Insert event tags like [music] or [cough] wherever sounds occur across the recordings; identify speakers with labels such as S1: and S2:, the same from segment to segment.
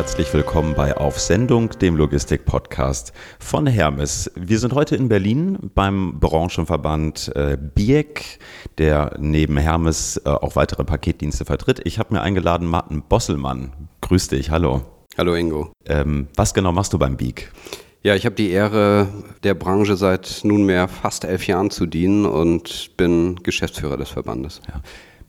S1: herzlich willkommen bei Auf Sendung, dem Logistik-Podcast von Hermes. Wir sind heute in Berlin beim Branchenverband äh, BIEC, der neben Hermes äh, auch weitere Paketdienste vertritt. Ich habe mir eingeladen Martin Bosselmann. Grüß dich, hallo.
S2: Hallo Ingo.
S1: Ähm, was genau machst du beim BIEC?
S2: Ja, ich habe die Ehre, der Branche seit nunmehr fast elf Jahren zu dienen und bin Geschäftsführer des Verbandes.
S1: Ja.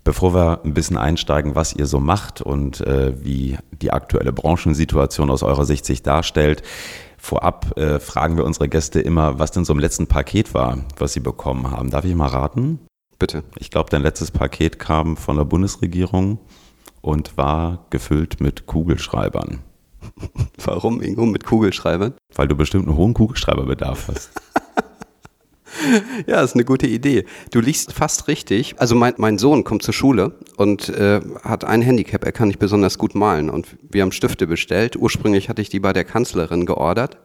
S1: Bevor wir ein bisschen einsteigen, was ihr so macht und äh, wie die aktuelle Branchensituation aus eurer Sicht sich darstellt, vorab äh, fragen wir unsere Gäste immer, was denn so im letzten Paket war, was sie bekommen haben. Darf ich mal raten?
S2: Bitte.
S1: Ich glaube, dein letztes Paket kam von der Bundesregierung und war gefüllt mit Kugelschreibern. [laughs]
S2: Warum, Ingo, mit Kugelschreibern?
S1: Weil du bestimmt einen hohen Kugelschreiberbedarf hast. [laughs]
S2: Ja, ist eine gute Idee. Du liegst fast richtig. Also mein, mein Sohn kommt zur Schule und äh, hat ein Handicap. Er kann nicht besonders gut malen. Und wir haben Stifte bestellt. Ursprünglich hatte ich die bei der Kanzlerin geordert.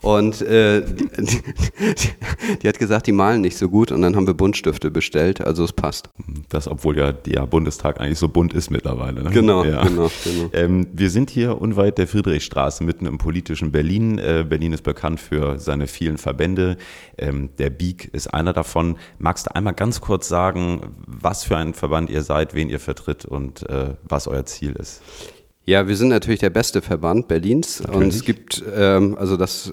S2: Und äh, die, die, die, hat gesagt, die malen nicht so gut und dann haben wir Buntstifte bestellt, also es passt.
S1: Das, obwohl ja der Bundestag eigentlich so bunt ist mittlerweile.
S2: Ne? Genau,
S1: ja.
S2: genau, genau.
S1: Ähm, wir sind hier unweit der Friedrichstraße, mitten im politischen Berlin. Äh, Berlin ist bekannt für seine vielen Verbände. Ähm, der BIG ist einer davon. Magst du einmal ganz kurz sagen, was für ein Verband ihr seid, wen ihr vertritt und äh, was euer Ziel ist?
S2: Ja, wir sind natürlich der beste Verband Berlins natürlich. und es gibt, ähm, also das, äh,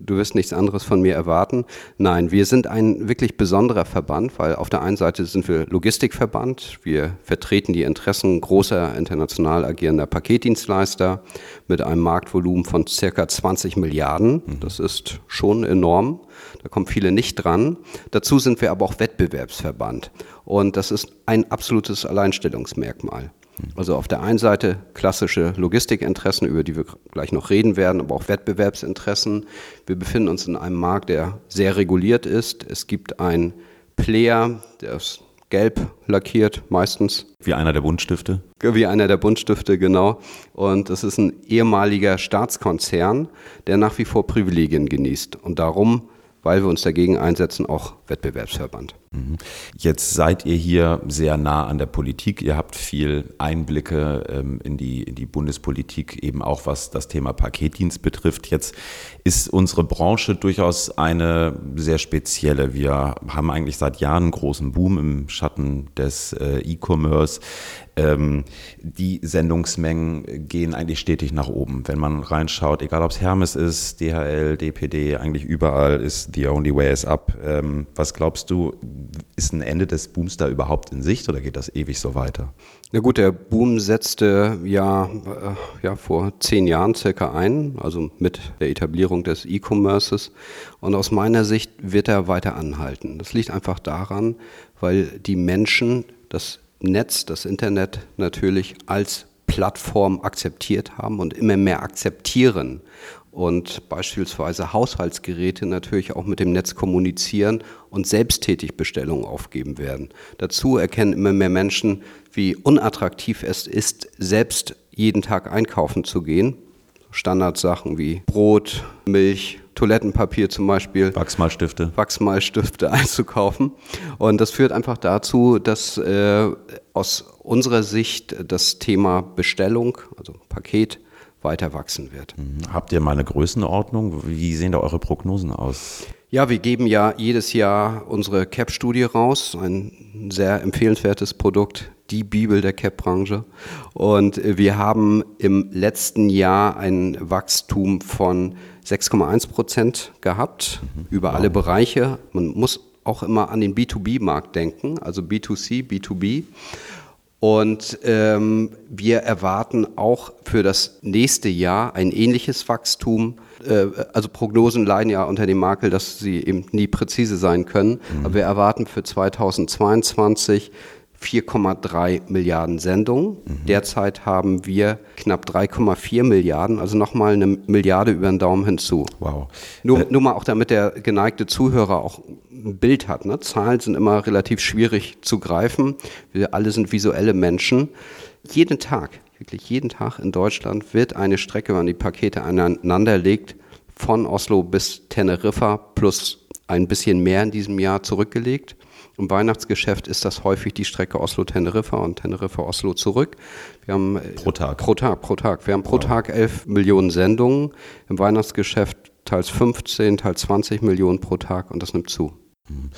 S2: du wirst nichts anderes von mir erwarten. Nein, wir sind ein wirklich besonderer Verband, weil auf der einen Seite sind wir Logistikverband, wir vertreten die Interessen großer international agierender Paketdienstleister mit einem Marktvolumen von circa 20 Milliarden. Mhm. Das ist schon enorm. Da kommen viele nicht dran. Dazu sind wir aber auch Wettbewerbsverband und das ist ein absolutes Alleinstellungsmerkmal. Also auf der einen Seite klassische Logistikinteressen, über die wir gleich noch reden werden, aber auch Wettbewerbsinteressen. Wir befinden uns in einem Markt, der sehr reguliert ist. Es gibt einen Player, der ist gelb lackiert meistens.
S1: Wie einer der Buntstifte?
S2: Wie einer der Buntstifte, genau. Und es ist ein ehemaliger Staatskonzern, der nach wie vor Privilegien genießt. Und darum weil wir uns dagegen einsetzen, auch Wettbewerbsverband.
S1: Mhm. Jetzt seid ihr hier sehr nah an der Politik. Ihr habt viel Einblicke ähm, in, die, in die Bundespolitik, eben auch was das Thema Paketdienst betrifft. Jetzt ist unsere Branche durchaus eine sehr spezielle. Wir haben eigentlich seit Jahren einen großen Boom im Schatten des äh, E-Commerce. Ähm, die Sendungsmengen gehen eigentlich stetig nach oben. Wenn man reinschaut, egal ob es Hermes ist, DHL, DPD, eigentlich überall ist The Only Way is Up. Was glaubst du, ist ein Ende des Booms da überhaupt in Sicht oder geht das ewig so weiter?
S2: Na gut, der Boom setzte ja, äh, ja vor zehn Jahren circa ein, also mit der Etablierung des E-Commerces. Und aus meiner Sicht wird er weiter anhalten. Das liegt einfach daran, weil die Menschen das Netz, das Internet natürlich als Plattform akzeptiert haben und immer mehr akzeptieren und beispielsweise Haushaltsgeräte natürlich auch mit dem Netz kommunizieren und selbsttätig Bestellungen aufgeben werden. Dazu erkennen immer mehr Menschen, wie unattraktiv es ist, selbst jeden Tag einkaufen zu gehen. Standardsachen wie Brot, Milch, Toilettenpapier zum Beispiel.
S1: Wachsmalstifte.
S2: Wachsmalstifte [laughs] einzukaufen. Und das führt einfach dazu, dass äh, aus unserer Sicht das Thema Bestellung, also Paket, weiter wachsen wird.
S1: Mhm. Habt ihr mal eine Größenordnung? Wie sehen da eure Prognosen aus?
S2: Ja, wir geben ja jedes Jahr unsere CAP-Studie raus, ein sehr empfehlenswertes Produkt, die Bibel der CAP-Branche. Und wir haben im letzten Jahr ein Wachstum von 6,1 Prozent gehabt mhm. über wow. alle Bereiche. Man muss auch immer an den B2B-Markt denken, also B2C, B2B. Und ähm, wir erwarten auch für das nächste Jahr ein ähnliches Wachstum. Äh, also Prognosen leiden ja unter dem Makel, dass sie eben nie präzise sein können. Mhm. Aber wir erwarten für 2022 4,3 Milliarden Sendungen. Mhm. Derzeit haben wir knapp 3,4 Milliarden, also nochmal eine Milliarde über den Daumen hinzu.
S1: Wow.
S2: Nur, äh, nur mal auch damit der geneigte Zuhörer auch ein Bild hat. Ne? Zahlen sind immer relativ schwierig zu greifen. Wir alle sind visuelle Menschen. Jeden Tag, wirklich jeden Tag in Deutschland wird eine Strecke, wenn man die Pakete aneinander legt, von Oslo bis Teneriffa plus ein bisschen mehr in diesem Jahr zurückgelegt. Im Weihnachtsgeschäft ist das häufig die Strecke Oslo-Teneriffa und Teneriffa-Oslo zurück. Wir haben äh, pro Tag. Pro Tag, pro Tag. Wir haben pro wow. Tag 11 Millionen Sendungen. Im Weihnachtsgeschäft teils 15, teils 20 Millionen pro Tag und das nimmt zu.
S1: Mhm.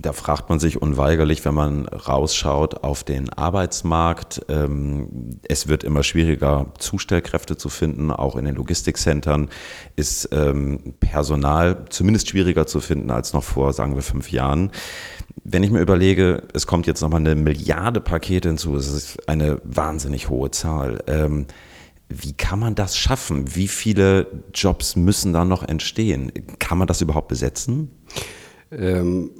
S1: Da fragt man sich unweigerlich, wenn man rausschaut auf den Arbeitsmarkt. Ähm, es wird immer schwieriger, Zustellkräfte zu finden. Auch in den Logistikcentern ist ähm, Personal zumindest schwieriger zu finden als noch vor, sagen wir, fünf Jahren. Wenn ich mir überlege, es kommt jetzt nochmal eine Milliarde Pakete hinzu, das ist eine wahnsinnig hohe Zahl. Ähm, wie kann man das schaffen? Wie viele Jobs müssen da noch entstehen? Kann man das überhaupt besetzen?
S2: Ähm,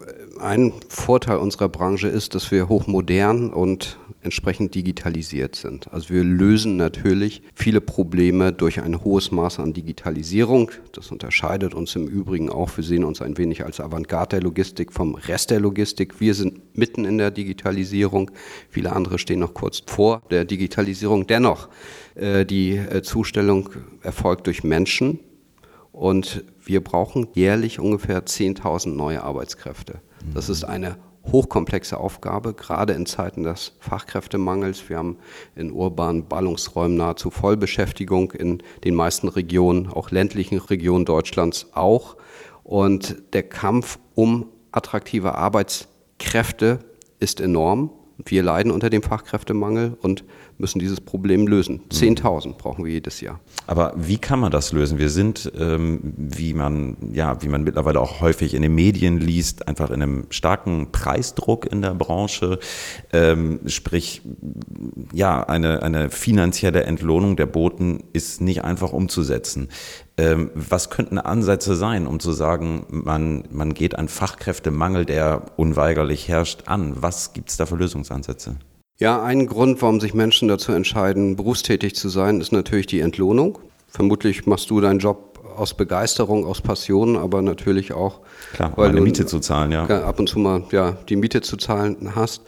S2: ein Vorteil unserer Branche ist, dass wir hochmodern und entsprechend digitalisiert sind. Also wir lösen natürlich viele Probleme durch ein hohes Maß an Digitalisierung. Das unterscheidet uns im Übrigen auch. Wir sehen uns ein wenig als Avantgarde der Logistik vom Rest der Logistik. Wir sind mitten in der Digitalisierung. Viele andere stehen noch kurz vor der Digitalisierung. Dennoch, äh, die äh, Zustellung erfolgt durch Menschen und wir brauchen jährlich ungefähr 10.000 neue Arbeitskräfte. Das ist eine hochkomplexe Aufgabe, gerade in Zeiten des Fachkräftemangels. Wir haben in urbanen Ballungsräumen nahezu Vollbeschäftigung, in den meisten Regionen, auch ländlichen Regionen Deutschlands auch. Und der Kampf um attraktive Arbeitskräfte ist enorm. Wir leiden unter dem Fachkräftemangel und müssen dieses Problem lösen. 10.000 mhm. brauchen wir jedes Jahr.
S1: Aber wie kann man das lösen? Wir sind, ähm, wie man ja, wie man mittlerweile auch häufig in den Medien liest, einfach in einem starken Preisdruck in der Branche. Ähm, sprich, ja, eine eine finanzielle Entlohnung der Boten ist nicht einfach umzusetzen. Ähm, was könnten Ansätze sein, um zu sagen, man, man geht einen Fachkräftemangel, der unweigerlich herrscht, an? Was gibt es da für Lösungsansätze?
S2: Ja, ein Grund, warum sich Menschen dazu entscheiden, berufstätig zu sein, ist natürlich die Entlohnung. Vermutlich machst du deinen Job aus Begeisterung, aus Passion, aber natürlich auch,
S1: Klar, weil du Miete zu zahlen, ja.
S2: Ab und zu mal ja, die Miete zu zahlen hast.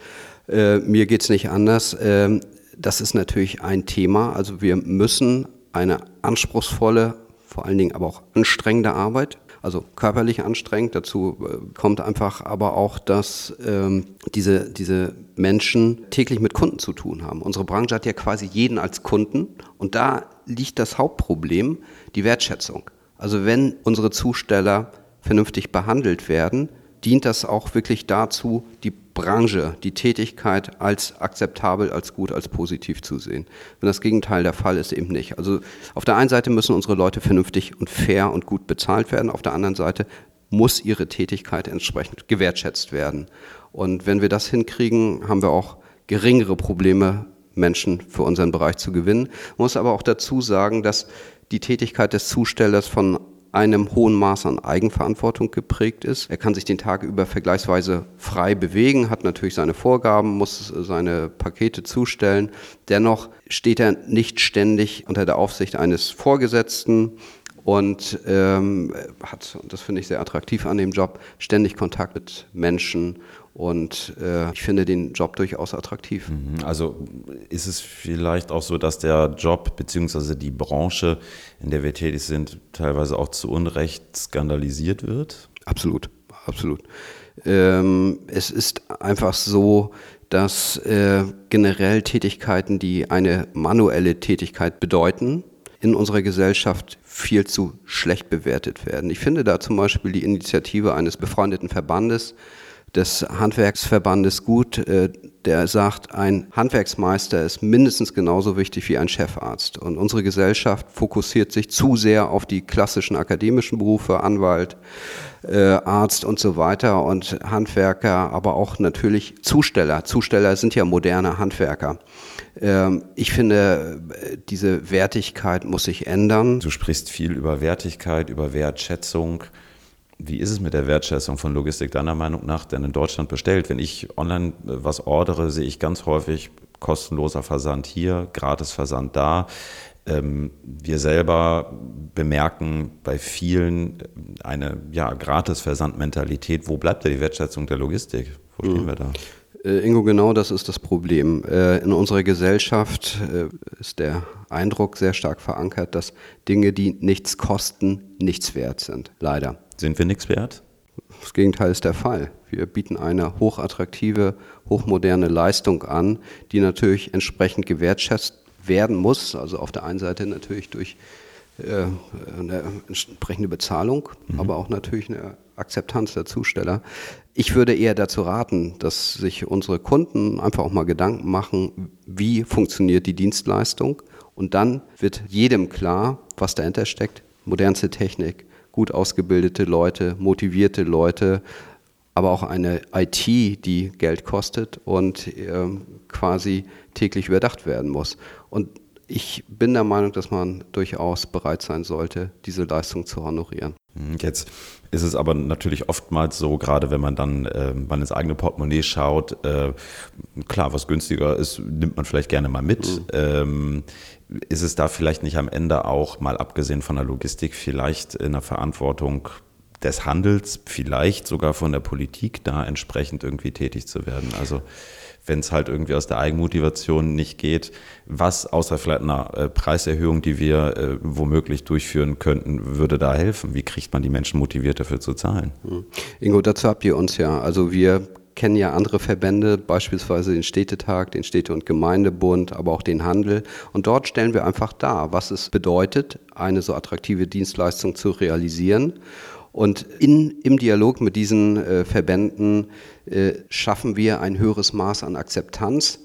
S2: Äh, mir es nicht anders. Ähm, das ist natürlich ein Thema. Also wir müssen eine anspruchsvolle, vor allen Dingen aber auch anstrengende Arbeit also körperlich anstrengend. Dazu äh, kommt einfach aber auch, dass ähm, diese, diese Menschen täglich mit Kunden zu tun haben. Unsere Branche hat ja quasi jeden als Kunden und da liegt das Hauptproblem, die Wertschätzung. Also wenn unsere Zusteller vernünftig behandelt werden, dient das auch wirklich dazu, die Branche, die Tätigkeit als akzeptabel, als gut, als positiv zu sehen. Wenn das Gegenteil der Fall ist, eben nicht. Also auf der einen Seite müssen unsere Leute vernünftig und fair und gut bezahlt werden, auf der anderen Seite muss ihre Tätigkeit entsprechend gewertschätzt werden. Und wenn wir das hinkriegen, haben wir auch geringere Probleme, Menschen für unseren Bereich zu gewinnen. Man muss aber auch dazu sagen, dass die Tätigkeit des Zustellers von einem hohen Maß an Eigenverantwortung geprägt ist. Er kann sich den Tag über vergleichsweise frei bewegen, hat natürlich seine Vorgaben, muss seine Pakete zustellen. Dennoch steht er nicht ständig unter der Aufsicht eines Vorgesetzten und ähm, hat, und das finde ich sehr attraktiv an dem Job, ständig Kontakt mit Menschen und äh, ich finde den Job durchaus attraktiv.
S1: Mhm. Also ist es vielleicht auch so, dass der Job bzw. die Branche, in der wir tätig sind, teilweise auch zu Unrecht skandalisiert wird?
S2: Absolut, absolut. Ähm, es ist einfach so, dass äh, generell Tätigkeiten, die eine manuelle Tätigkeit bedeuten, in unserer Gesellschaft viel zu schlecht bewertet werden. Ich finde da zum Beispiel die Initiative eines befreundeten Verbandes, des Handwerksverbandes gut, äh, der sagt, ein Handwerksmeister ist mindestens genauso wichtig wie ein Chefarzt. Und unsere Gesellschaft fokussiert sich zu sehr auf die klassischen akademischen Berufe, Anwalt, äh, Arzt und so weiter und Handwerker, aber auch natürlich Zusteller. Zusteller sind ja moderne Handwerker. Ähm, ich finde, diese Wertigkeit muss sich ändern.
S1: Du sprichst viel über Wertigkeit, über Wertschätzung. Wie ist es mit der Wertschätzung von Logistik deiner Meinung nach denn in Deutschland bestellt? Wenn ich online äh, was ordere, sehe ich ganz häufig kostenloser Versand hier, gratis Versand da. Ähm, wir selber bemerken bei vielen äh, eine ja, gratis Versandmentalität. Wo bleibt da die Wertschätzung der Logistik? Wo stehen mhm. wir da?
S2: Äh, Ingo, genau das ist das Problem. In unserer Gesellschaft ist der Eindruck sehr stark verankert, dass Dinge, die nichts kosten, nichts wert sind. Leider.
S1: Sind wir nichts wert?
S2: Das Gegenteil ist der Fall. Wir bieten eine hochattraktive, hochmoderne Leistung an, die natürlich entsprechend gewertschätzt werden muss. Also auf der einen Seite natürlich durch äh, eine entsprechende Bezahlung, mhm. aber auch natürlich eine Akzeptanz der Zusteller. Ich würde eher dazu raten, dass sich unsere Kunden einfach auch mal Gedanken machen, wie funktioniert die Dienstleistung und dann wird jedem klar, was dahinter steckt. Modernste Technik, gut ausgebildete Leute, motivierte Leute, aber auch eine IT, die Geld kostet und äh, quasi täglich überdacht werden muss. Und ich bin der Meinung, dass man durchaus bereit sein sollte, diese Leistung zu honorieren.
S1: Hm, jetzt ist es aber natürlich oftmals so, gerade wenn man dann äh, mal ins eigene Portemonnaie schaut, äh, klar, was günstiger ist, nimmt man vielleicht gerne mal mit. Mhm. Ähm, ist es da vielleicht nicht am Ende auch, mal abgesehen von der Logistik, vielleicht in der Verantwortung des Handels, vielleicht sogar von der Politik, da entsprechend irgendwie tätig zu werden? Also wenn es halt irgendwie aus der Eigenmotivation nicht geht, was außer vielleicht einer äh, Preiserhöhung, die wir äh, womöglich durchführen könnten, würde da helfen? Wie kriegt man die Menschen motiviert dafür zu zahlen?
S2: Hm. Ingo, dazu habt ihr uns ja. Also wir kennen ja andere Verbände, beispielsweise den Städtetag, den Städte- und Gemeindebund, aber auch den Handel. Und dort stellen wir einfach dar, was es bedeutet, eine so attraktive Dienstleistung zu realisieren. Und in, im Dialog mit diesen äh, Verbänden äh, schaffen wir ein höheres Maß an Akzeptanz.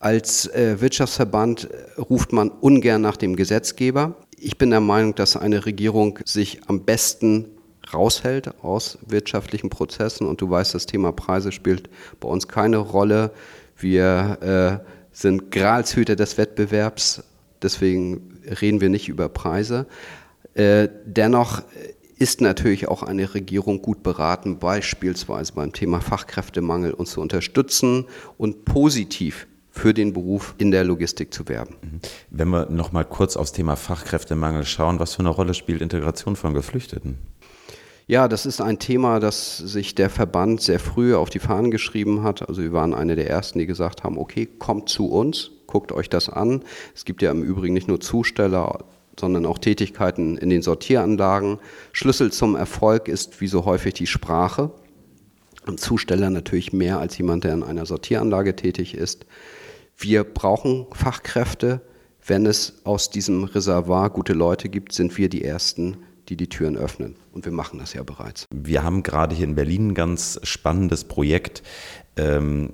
S2: Als äh, Wirtschaftsverband ruft man ungern nach dem Gesetzgeber. Ich bin der Meinung, dass eine Regierung sich am besten raushält aus wirtschaftlichen Prozessen. Und du weißt, das Thema Preise spielt bei uns keine Rolle. Wir äh, sind Gralshüter des Wettbewerbs, deswegen reden wir nicht über Preise. Äh, dennoch ist natürlich auch eine Regierung gut beraten, beispielsweise beim Thema Fachkräftemangel uns zu unterstützen und positiv für den Beruf in der Logistik zu werben. Mhm.
S1: Wenn wir noch mal kurz aufs Thema Fachkräftemangel schauen, was für eine Rolle spielt Integration von Geflüchteten?
S2: Ja, das ist ein Thema, das sich der Verband sehr früh auf die Fahnen geschrieben hat. Also wir waren eine der ersten, die gesagt haben, okay, kommt zu uns, guckt euch das an. Es gibt ja im Übrigen nicht nur Zusteller, sondern auch Tätigkeiten in den Sortieranlagen. Schlüssel zum Erfolg ist wie so häufig die Sprache. Ein Zusteller natürlich mehr als jemand, der in einer Sortieranlage tätig ist. Wir brauchen Fachkräfte. Wenn es aus diesem Reservoir gute Leute gibt, sind wir die Ersten, die die Türen öffnen. Und wir machen das ja bereits.
S1: Wir haben gerade hier in Berlin ein ganz spannendes Projekt, ähm,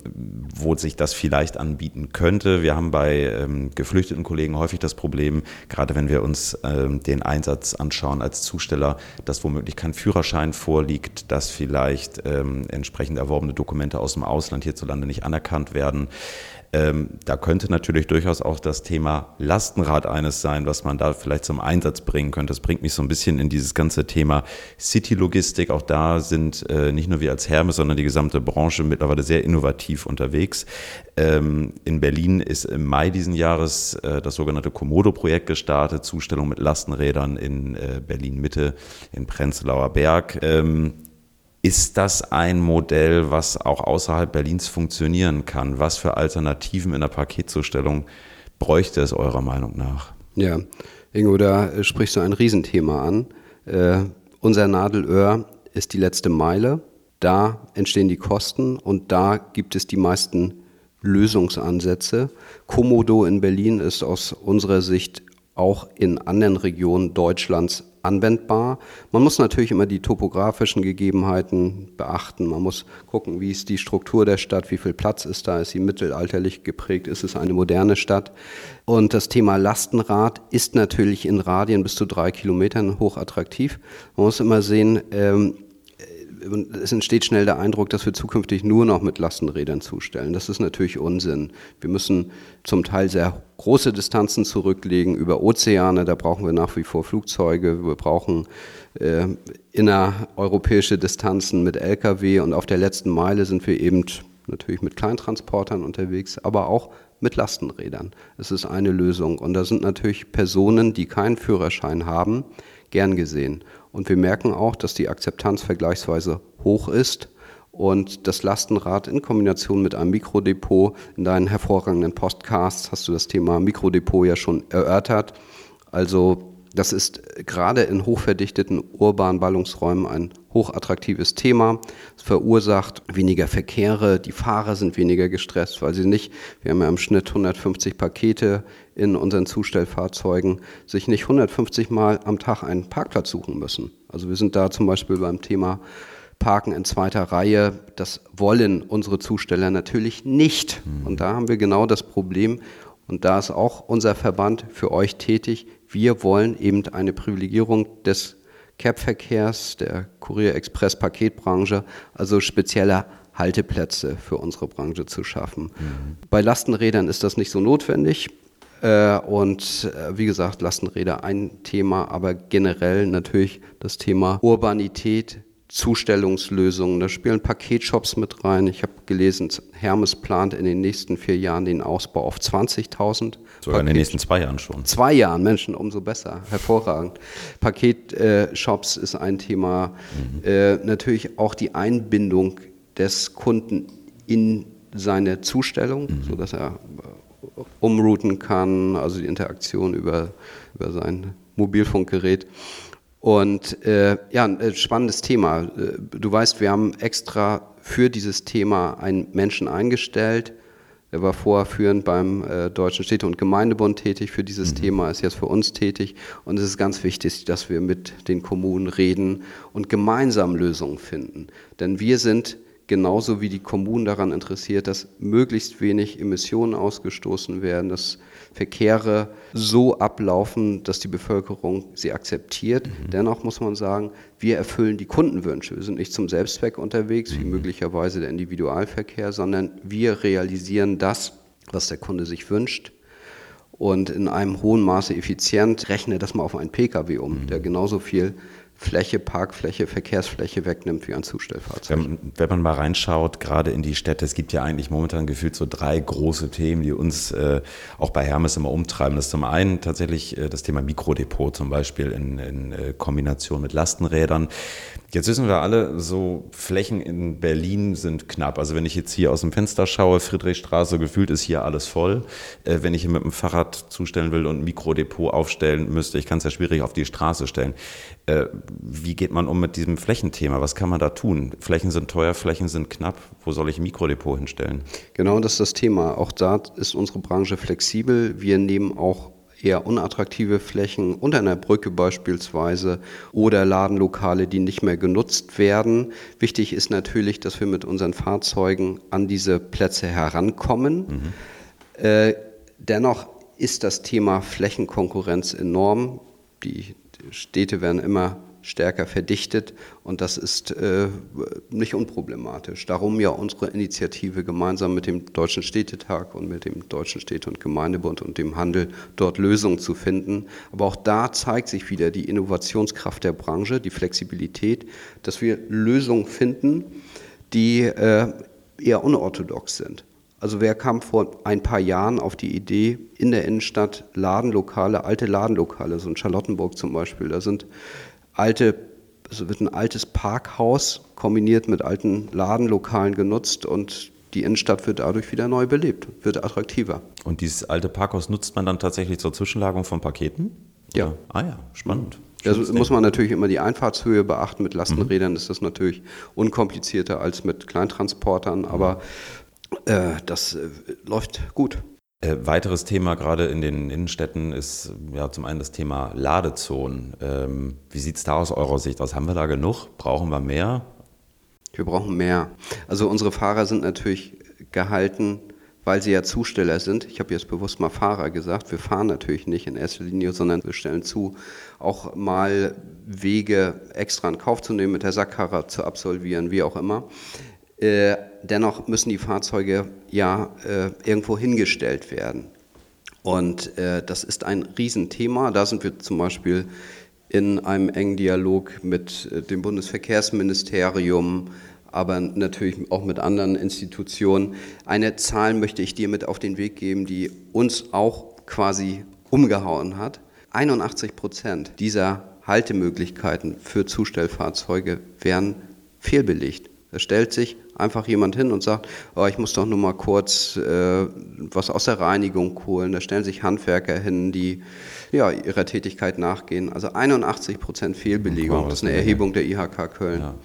S1: wo sich das vielleicht anbieten könnte. Wir haben bei ähm, geflüchteten Kollegen häufig das Problem, gerade wenn wir uns ähm, den Einsatz anschauen als Zusteller, dass womöglich kein Führerschein vorliegt, dass vielleicht ähm, entsprechend erworbene Dokumente aus dem Ausland hierzulande nicht anerkannt werden. Ähm, da könnte natürlich durchaus auch das Thema Lastenrad eines sein, was man da vielleicht zum Einsatz bringen könnte. Das bringt mich so ein bisschen in dieses ganze Thema City-Logistik. Auch da sind äh, nicht nur wir als Hermes, sondern die gesamte Branche mittlerweile sehr innovativ unterwegs. Ähm, in Berlin ist im Mai diesen Jahres äh, das sogenannte Komodo-Projekt gestartet, Zustellung mit Lastenrädern in äh, Berlin-Mitte, in Prenzlauer Berg. Ähm, ist das ein Modell, was auch außerhalb Berlins funktionieren kann? Was für Alternativen in der Paketzustellung bräuchte es eurer Meinung nach?
S2: Ja, Ingo, da sprichst du ein Riesenthema an. Äh, unser Nadelöhr ist die letzte Meile. Da entstehen die Kosten und da gibt es die meisten Lösungsansätze. Komodo in Berlin ist aus unserer Sicht auch in anderen Regionen Deutschlands anwendbar. Man muss natürlich immer die topografischen Gegebenheiten beachten. Man muss gucken, wie ist die Struktur der Stadt, wie viel Platz ist da, ist sie mittelalterlich geprägt, ist es eine moderne Stadt. Und das Thema Lastenrad ist natürlich in Radien bis zu drei Kilometern hochattraktiv. Man muss immer sehen, ähm, es entsteht schnell der Eindruck, dass wir zukünftig nur noch mit Lastenrädern zustellen. Das ist natürlich Unsinn. Wir müssen zum Teil sehr große Distanzen zurücklegen über Ozeane. Da brauchen wir nach wie vor Flugzeuge. Wir brauchen äh, innereuropäische Distanzen mit Lkw. Und auf der letzten Meile sind wir eben natürlich mit Kleintransportern unterwegs, aber auch mit Lastenrädern. Es ist eine Lösung. Und da sind natürlich Personen, die keinen Führerschein haben, gern gesehen. Und wir merken auch, dass die Akzeptanz vergleichsweise hoch ist und das Lastenrad in Kombination mit einem Mikrodepot, in deinen hervorragenden Podcasts hast du das Thema Mikrodepot ja schon erörtert. Also Das ist gerade in hochverdichteten urbanen Ballungsräumen ein hochattraktives Thema. Es verursacht weniger Verkehre, die Fahrer sind weniger gestresst, weil sie nicht, wir haben ja im Schnitt 150 Pakete in unseren Zustellfahrzeugen, sich nicht 150 Mal am Tag einen Parkplatz suchen müssen. Also wir sind da zum Beispiel beim Thema Parken in zweiter Reihe. Das wollen unsere Zusteller natürlich nicht. Mhm. Und da haben wir genau das Problem. Und da ist auch unser Verband für euch tätig. Wir wollen eben eine Privilegierung des Cap-Verkehrs, der Kurier-Express-Paketbranche, also spezieller Halteplätze für unsere Branche zu schaffen. Mhm. Bei Lastenrädern ist das nicht so notwendig. Äh, und äh, wie gesagt, Lastenräder ein Thema, aber generell natürlich das Thema Urbanität, Zustellungslösungen. Da spielen Paketshops mit rein. Ich habe gelesen, Hermes plant in den nächsten vier Jahren den Ausbau auf 20.000.
S1: Sogar in den nächsten zwei Jahren schon.
S2: Zwei Jahren, Menschen, umso besser. Hervorragend. Paketshops ist ein Thema. Mhm. Äh, natürlich auch die Einbindung des Kunden in seine Zustellung, mhm. sodass er äh, umrouten kann, also die Interaktion über, über sein Mobilfunkgerät. Und äh, ja, ein äh, spannendes Thema. Äh, du weißt, wir haben extra für dieses Thema einen Menschen eingestellt. Er war vorher führend beim äh, Deutschen Städte- und Gemeindebund tätig für dieses mhm. Thema, ist jetzt für uns tätig. Und es ist ganz wichtig, dass wir mit den Kommunen reden und gemeinsam Lösungen finden. Denn wir sind genauso wie die Kommunen daran interessiert, dass möglichst wenig Emissionen ausgestoßen werden, dass Verkehre so ablaufen, dass die Bevölkerung sie akzeptiert. Mhm. Dennoch muss man sagen, wir erfüllen die Kundenwünsche. Wir sind nicht zum Selbstzweck unterwegs, wie mhm. möglicherweise der Individualverkehr, sondern wir realisieren das, was der Kunde sich wünscht und in einem hohen Maße effizient. Rechne das mal auf einen Pkw um, mhm. der genauso viel Fläche, Parkfläche, Verkehrsfläche wegnimmt wie ein Zustellfahrzeug.
S1: Wenn, wenn, man mal reinschaut, gerade in die Städte, es gibt ja eigentlich momentan gefühlt so drei große Themen, die uns äh, auch bei Hermes immer umtreiben. Das ist zum einen tatsächlich äh, das Thema Mikrodepot, zum Beispiel in, in äh, Kombination mit Lastenrädern. Jetzt wissen wir alle, so Flächen in Berlin sind knapp. Also wenn ich jetzt hier aus dem Fenster schaue, Friedrichstraße, gefühlt ist hier alles voll. Äh, wenn ich hier mit dem Fahrrad zustellen will und ein Mikrodepot aufstellen müsste, ich kann es ja schwierig auf die Straße stellen. Wie geht man um mit diesem Flächenthema? Was kann man da tun? Flächen sind teuer, Flächen sind knapp. Wo soll ich ein Mikrodepot hinstellen?
S2: Genau, das ist das Thema. Auch da ist unsere Branche flexibel. Wir nehmen auch eher unattraktive Flächen unter einer Brücke beispielsweise oder Ladenlokale, die nicht mehr genutzt werden. Wichtig ist natürlich, dass wir mit unseren Fahrzeugen an diese Plätze herankommen. Mhm. Äh, dennoch ist das Thema Flächenkonkurrenz enorm. Die Städte werden immer stärker verdichtet und das ist äh, nicht unproblematisch. Darum ja unsere Initiative gemeinsam mit dem Deutschen Städtetag und mit dem Deutschen Städte- und Gemeindebund und dem Handel dort Lösungen zu finden. Aber auch da zeigt sich wieder die Innovationskraft der Branche, die Flexibilität, dass wir Lösungen finden, die äh, eher unorthodox sind. Also wer kam vor ein paar Jahren auf die Idee, in der Innenstadt Ladenlokale, alte Ladenlokale, so in Charlottenburg zum Beispiel, da sind alte, also wird ein altes Parkhaus kombiniert mit alten Ladenlokalen genutzt und die Innenstadt wird dadurch wieder neu belebt, wird attraktiver.
S1: Und dieses alte Parkhaus nutzt man dann tatsächlich zur Zwischenlagerung von Paketen?
S2: Ja. Oder?
S1: Ah ja, spannend.
S2: Also muss man natürlich immer die Einfahrtshöhe beachten. Mit Lastenrädern mhm. ist das natürlich unkomplizierter als mit Kleintransportern, aber äh, das äh, läuft gut.
S1: Äh, weiteres Thema gerade in den Innenstädten ist ja zum einen das Thema Ladezonen. Ähm, wie sieht es da aus eurer Sicht aus? Haben wir da genug? Brauchen wir mehr?
S2: Wir brauchen mehr. Also unsere Fahrer sind natürlich gehalten, weil sie ja Zusteller sind. Ich habe jetzt bewusst mal Fahrer gesagt. Wir fahren natürlich nicht in erster Linie, sondern wir stellen zu, auch mal Wege extra in Kauf zu nehmen, mit der Sackkarre zu absolvieren, wie auch immer. Äh, dennoch müssen die Fahrzeuge ja äh, irgendwo hingestellt werden. Und äh, das ist ein Riesenthema. Da sind wir zum Beispiel in einem engen Dialog mit äh, dem Bundesverkehrsministerium, aber natürlich auch mit anderen Institutionen. Eine Zahl möchte ich dir mit auf den Weg geben, die uns auch quasi umgehauen hat. 81 Prozent dieser Haltemöglichkeiten für Zustellfahrzeuge werden fehlbelegt Da stellt sich einfach jemand hin und sagt, oh, ich muss doch nur mal kurz äh, was aus der Reinigung holen. Da stellen sich Handwerker hin, die ja, ihrer Tätigkeit nachgehen. Also 81 Prozent Fehlbelegung, das ist eine Erhebung der IHK Köln. Ja.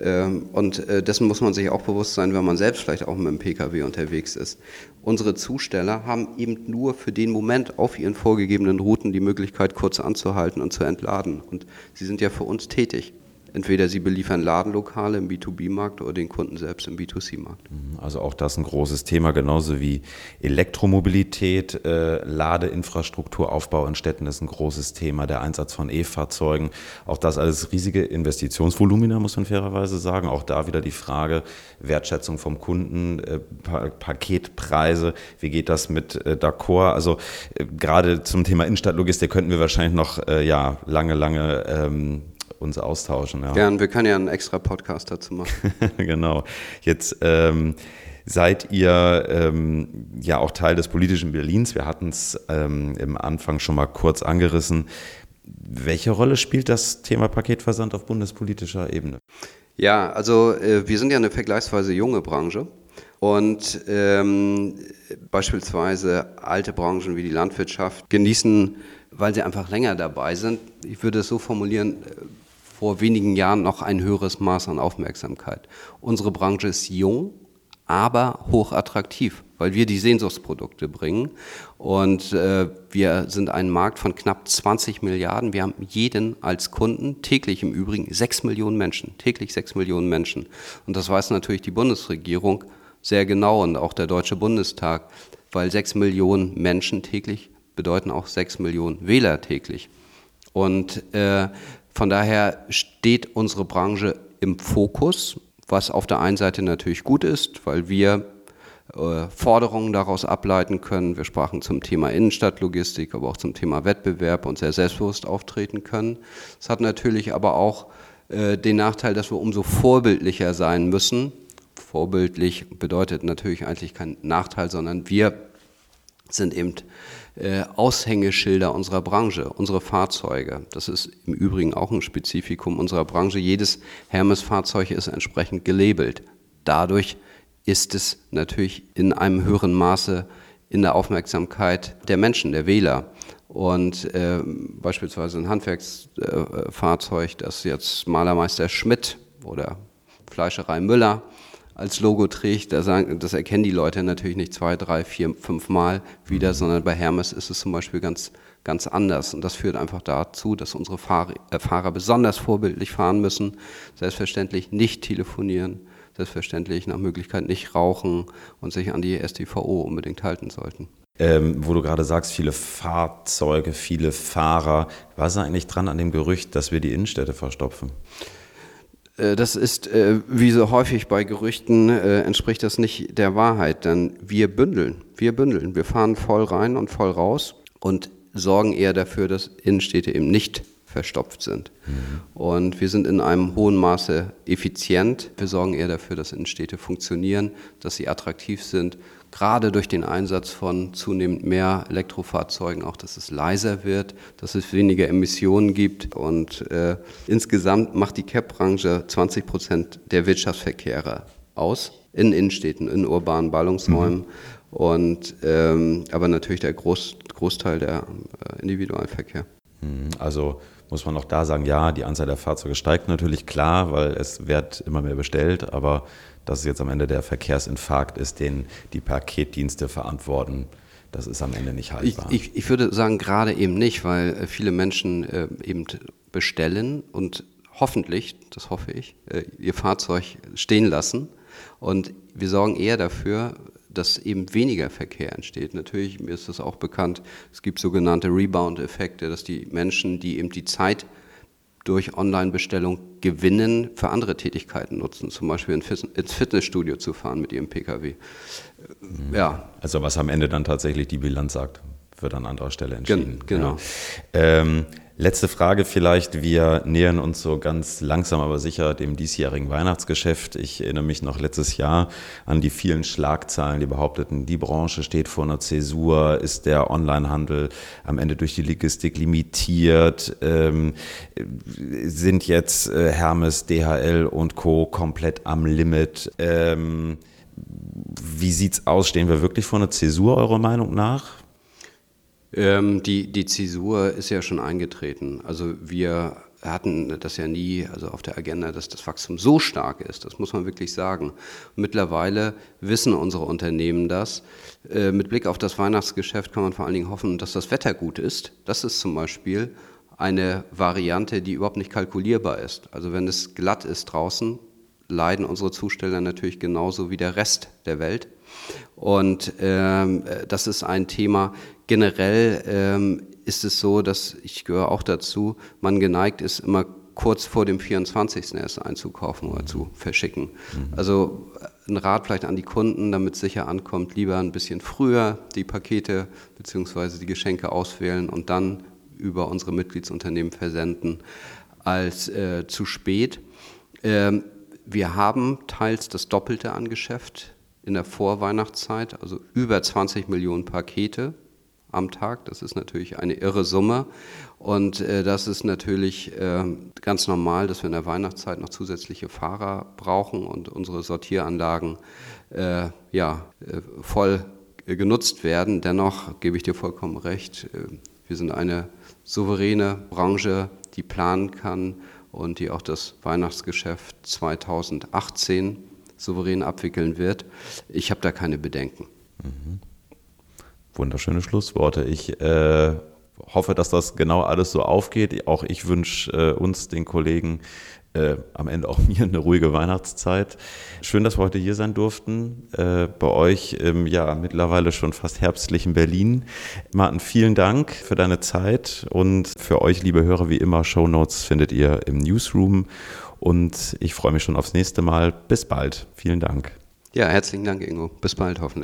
S2: Ähm, und äh, dessen muss man sich auch bewusst sein, wenn man selbst vielleicht auch mit dem Pkw unterwegs ist. Unsere Zusteller haben eben nur für den Moment auf ihren vorgegebenen Routen die Möglichkeit, kurz anzuhalten und zu entladen. Und sie sind ja für uns tätig. Entweder sie beliefern Ladenlokale im B2B-Markt oder den Kunden selbst im B2C-Markt.
S1: Mhm, also auch das ein großes Thema, genauso wie Elektromobilität, äh, Ladeinfrastrukturaufbau in Städten ist ein großes Thema, der Einsatz von E-Fahrzeugen. Auch das alles riesige Investitionsvolumina, muss man fairerweise sagen. Auch da wieder die Frage Wertschätzung vom Kunden, äh, pa Paketpreise, wie geht das mit äh, D'accord? Also äh, gerade zum Thema Innenstadtlogistik könnten wir wahrscheinlich noch äh, ja, lange, lange ähm, uns austauschen.
S2: Ja. Gern, wir können ja einen extra Podcast dazu machen. [laughs]
S1: genau. Jetzt ähm, seid ihr ähm, ja auch Teil des politischen Berlins. Wir hatten es ähm, im Anfang schon mal kurz angerissen. Welche Rolle spielt das Thema Paketversand auf bundespolitischer Ebene?
S2: Ja, also äh, wir sind ja eine vergleichsweise junge Branche. Und ähm, beispielsweise alte Branchen wie die Landwirtschaft genießen, weil sie einfach länger dabei sind, ich würde es so formulieren, vor wenigen Jahren noch ein höheres Maß an Aufmerksamkeit. Unsere Branche ist jung, aber hochattraktiv, weil wir die Sehnsuchtsprodukte bringen. Und äh, wir sind ein Markt von knapp 20 Milliarden. Wir haben jeden als Kunden, täglich im Übrigen sechs Millionen Menschen, täglich sechs Millionen Menschen. Und das weiß natürlich die Bundesregierung sehr genau und auch der Deutsche Bundestag, weil sechs Millionen Menschen täglich bedeuten auch sechs Millionen Wähler täglich. Und äh, von daher steht unsere Branche im Fokus, was auf der einen Seite natürlich gut ist, weil wir äh, Forderungen daraus ableiten können. Wir sprachen zum Thema Innenstadtlogistik, aber auch zum Thema Wettbewerb und sehr selbstbewusst auftreten können. Es hat natürlich aber auch äh, den Nachteil, dass wir umso vorbildlicher sein müssen. Vorbildlich bedeutet natürlich eigentlich kein Nachteil, sondern wir sind eben äh, Aushängeschilder unserer Branche, unsere Fahrzeuge. Das ist im Übrigen auch ein Spezifikum unserer Branche. Jedes Hermes-Fahrzeug ist entsprechend gelabelt. Dadurch ist es natürlich in einem höheren Maße in der Aufmerksamkeit der Menschen, der Wähler. Und äh, beispielsweise ein Handwerksfahrzeug, äh, das jetzt Malermeister Schmidt oder Fleischerei Müller als Logo trägt, da sagen, das erkennen die Leute natürlich nicht zwei, drei, vier, fünf Mal wieder, mhm. sondern bei Hermes ist es zum Beispiel ganz, ganz anders. Und das führt einfach dazu, dass unsere Fahrer, äh, Fahrer besonders vorbildlich fahren müssen, selbstverständlich nicht telefonieren, selbstverständlich nach Möglichkeit nicht rauchen und sich an die STVO unbedingt halten sollten.
S1: Ähm, wo du gerade sagst, viele Fahrzeuge, viele Fahrer. Was ist eigentlich dran an dem Gerücht, dass wir die Innenstädte verstopfen?
S2: Äh, das ist, äh, wie so häufig bei Gerüchten, äh, entspricht das nicht der Wahrheit, denn wir bündeln, wir bündeln, wir fahren voll rein und voll raus und sorgen eher dafür, dass Innenstädte eben nicht verstopft sind. Mhm. Und wir sind in einem hohen Maße effizient. Wir sorgen eher dafür, dass Innenstädte funktionieren, dass sie attraktiv sind, gerade durch den Einsatz von zunehmend mehr Elektrofahrzeugen auch, dass es leiser wird, dass es weniger Emissionen gibt. Und äh, insgesamt macht die CAP-Branche 20 Prozent der Wirtschaftsverkehre aus, in Innenstädten, in urbanen Ballungsräumen. Mhm. Und ähm, aber natürlich der Groß, Großteil der äh, Individualverkehr.
S1: Mhm. Also muss man auch da sagen, ja, die Anzahl der Fahrzeuge steigt natürlich klar, weil es wird immer mehr bestellt, aber dass es jetzt am Ende der Verkehrsinfarkt ist, den die Paketdienste verantworten, das ist am Ende nicht haltbar.
S2: Ich, ich, ich würde sagen, gerade eben nicht, weil äh, viele Menschen äh, eben bestellen und hoffentlich, das hoffe ich, äh, ihr Fahrzeug stehen lassen. Und wir sorgen eher dafür, dass eben weniger Verkehr entsteht. Natürlich, mir ist das auch bekannt, es gibt sogenannte Rebound-Effekte, dass die Menschen, die eben die Zeit durch Online-Bestellung gewinnen, für andere Tätigkeiten nutzen, zum Beispiel ins Fitnessstudio zu fahren mit ihrem Pkw.
S1: Mhm. Ja. Also was am Ende dann tatsächlich die Bilanz sagt. Wird an anderer Stelle entschieden.
S2: Gen genau.
S1: Ja. Ähm, Letzte Frage vielleicht. Wir nähern uns so ganz langsam, aber sicher dem diesjährigen Weihnachtsgeschäft. Ich erinnere mich noch letztes Jahr an die vielen Schlagzeilen, die behaupteten, die Branche steht vor einer Zäsur, ist der Onlinehandel am Ende durch die Logistik limitiert, ähm, sind jetzt äh, Hermes, DHL und Co. komplett am Limit. Ähm, wie sieht's aus? Stehen wir wirklich vor einer Zäsur, eurer Meinung nach?
S2: Ähm, die, die Zäsur ist ja schon eingetreten. Also wir hatten das ja nie also auf der Agenda, dass das Wachstum so stark ist. Das muss man wirklich sagen. Mittlerweile wissen unsere Unternehmen das. Äh, mit Blick auf das Weihnachtsgeschäft kann man vor allen Dingen hoffen, dass das Wetter gut ist. Das ist zum Beispiel eine Variante, die überhaupt nicht kalkulierbar ist. Also wenn es glatt ist draußen, leiden unsere Zusteller natürlich genauso wie der Rest der Welt. Und ähm, das ist ein Thema. Generell ähm, ist es so, dass ich gehöre auch dazu, man geneigt ist, immer kurz vor dem 24. erst einzukaufen oder zu verschicken. Mhm. Also ein Rat vielleicht an die Kunden, damit es sicher ankommt, lieber ein bisschen früher die Pakete bzw. die Geschenke auswählen und dann über unsere Mitgliedsunternehmen versenden, als äh, zu spät. Ähm, wir haben teils das Doppelte an Geschäft in der Vorweihnachtszeit, also über 20 Millionen Pakete am Tag. Das ist natürlich eine irre Summe. Und äh, das ist natürlich äh, ganz normal, dass wir in der Weihnachtszeit noch zusätzliche Fahrer brauchen und unsere Sortieranlagen äh, ja, äh, voll genutzt werden. Dennoch gebe ich dir vollkommen recht, äh, wir sind eine souveräne Branche, die planen kann und die auch das Weihnachtsgeschäft 2018 souverän abwickeln wird. Ich habe da keine Bedenken. Mhm.
S1: Wunderschöne Schlussworte. Ich äh, hoffe, dass das genau alles so aufgeht. Auch ich wünsche äh, uns, den Kollegen, äh, am Ende auch [laughs] mir eine ruhige Weihnachtszeit. Schön, dass wir heute hier sein durften. Äh, bei euch im ja mittlerweile schon fast herbstlichen Berlin. Martin, vielen Dank für deine Zeit und für euch, liebe Hörer, wie immer, Show Notes findet ihr im Newsroom. Und ich freue mich schon aufs nächste Mal. Bis bald. Vielen Dank.
S2: Ja, herzlichen Dank, Ingo. Bis bald, hoffentlich.